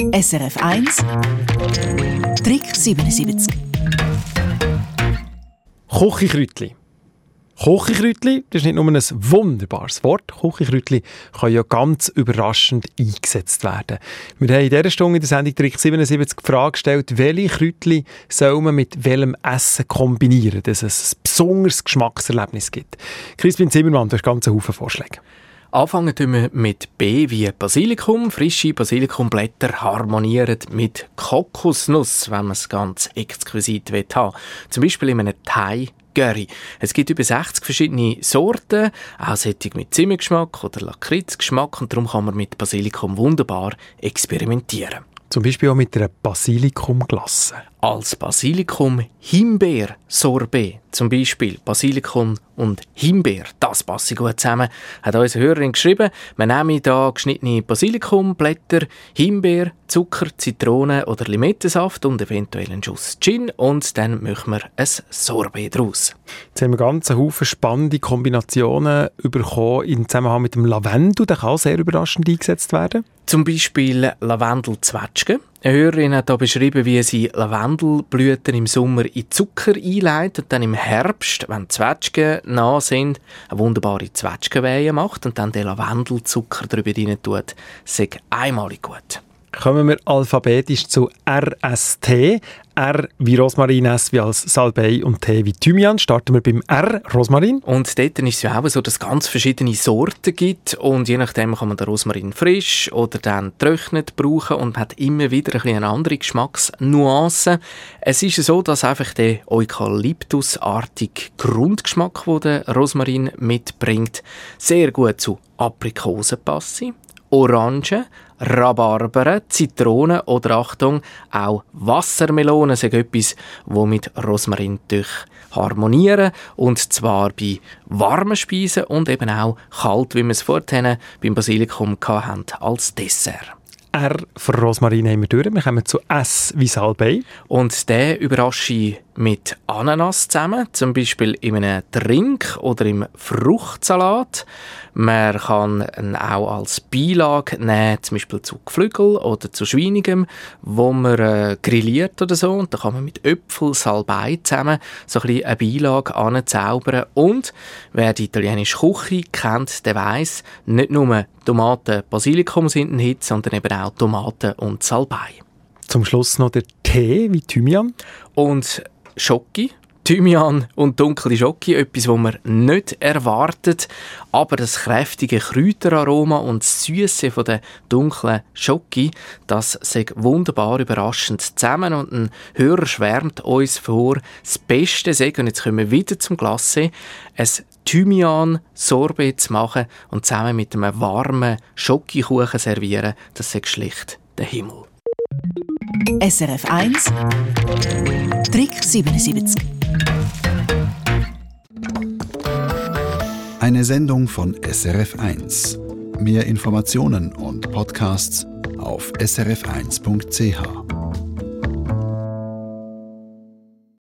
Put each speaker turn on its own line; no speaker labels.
SRF 1 Trick 77
Küchenkräutli. Küchenkräutli, das ist nicht nur ein wunderbares Wort. Küchenkräutli kann ja ganz überraschend eingesetzt werden. Wir haben in dieser Stunde in der Sendung Trick 77 die Frage gestellt, welche Kräutli soll man mit welchem Essen kombinieren, dass es ein besonderes Geschmackserlebnis gibt. Crispin Zimmermann, du hast ganz Haufen Vorschläge.
Anfangen wir mit B wie Basilikum. Frische Basilikumblätter harmonieren mit Kokosnuss, wenn man es ganz exquisit haben will. Zum Beispiel in einem Thai Curry. Es gibt über 60 verschiedene Sorten, auch solche mit Zimmergeschmack oder Lakritzgeschmack und darum kann man mit Basilikum wunderbar experimentieren.
Zum Beispiel auch mit einer Basilikumglasse.
Als Basilikum-Himbeer-Sorbet, zum Beispiel Basilikum und Himbeer, das passt gut zusammen, hat unsere Hörerin geschrieben. Wir nehmen hier geschnittene Basilikumblätter, Himbeer, Zucker, Zitrone oder Limettensaft und eventuell einen Schuss Gin und dann machen wir ein Sorbet daraus.
Jetzt haben wir ganz Haufen spannende Kombinationen bekommen im Zusammenhang mit dem Lavendel. Der kann sehr überraschend eingesetzt werden.
Zum Beispiel Lavendel-Zwetschgen. Eine Hörerin hat hier beschrieben, wie sie Lavendelblüten im Sommer in Zucker einleitet und dann im Herbst, wenn Zwetschgen nah sind, eine wunderbare Zwetschgenweihe macht und dann den Lavendelzucker darüber rein tut. Ist einmalig gut.
Kommen wir alphabetisch zu RST. R wie Rosmarin, S wie als Salbei und T wie Thymian. Starten wir beim R, Rosmarin.
Und dort ist es ja auch so, dass es ganz verschiedene Sorten gibt und je nachdem kann man den Rosmarin frisch oder dann trocknet brauchen und hat immer wieder ein eine andere Geschmacksnuance. Es ist so, dass einfach der Eukalyptusartige Grundgeschmack, den der Rosmarin mitbringt, sehr gut zu Aprikosen passt. Orangen, Rhabarber, Zitronen oder Achtung, auch Wassermelonen sind etwas, wo mit Rosmarin durch harmonieren und zwar bei warmen Speisen und eben auch kalt, wie wir es vorhin beim Basilikum hatten, als Dessert.
R für Rosmarin haben wir durch. Wir kommen zu S wie Salbei.
Und der überrasche mit Ananas zusammen, zum Beispiel in einem Drink oder im Fruchtsalat. Man kann ihn auch als Beilage nehmen, zum Beispiel zu Geflügel oder zu Schweinigem, wo man äh, grilliert oder so. Und da kann man mit Äpfel, Salbei zusammen so ein bisschen eine Beilage anzaubern. Und wer die italienische Küche kennt, der weiß, nicht nur Tomaten, Basilikum sind ein Hit, sondern eben auch Tomaten und Salbei.
Zum Schluss noch der Tee wie Thymian.
Und Schoki, Thymian und dunkle Schoki, etwas, was man nicht erwartet, aber das kräftige Kräuteraroma und das Süße von der dunklen Schoki, das ist wunderbar überraschend zusammen. Und ein Hörer schwärmt uns vor, das Beste sei, und jetzt kommen wir wieder zum Glasse, ein Thymian-Sorbet zu machen und zusammen mit einem warmen Schokikuchen servieren, das ist schlicht der Himmel.
SRF 1 Trick 77
Eine Sendung von SRF 1. Mehr Informationen und Podcasts auf srf1.ch.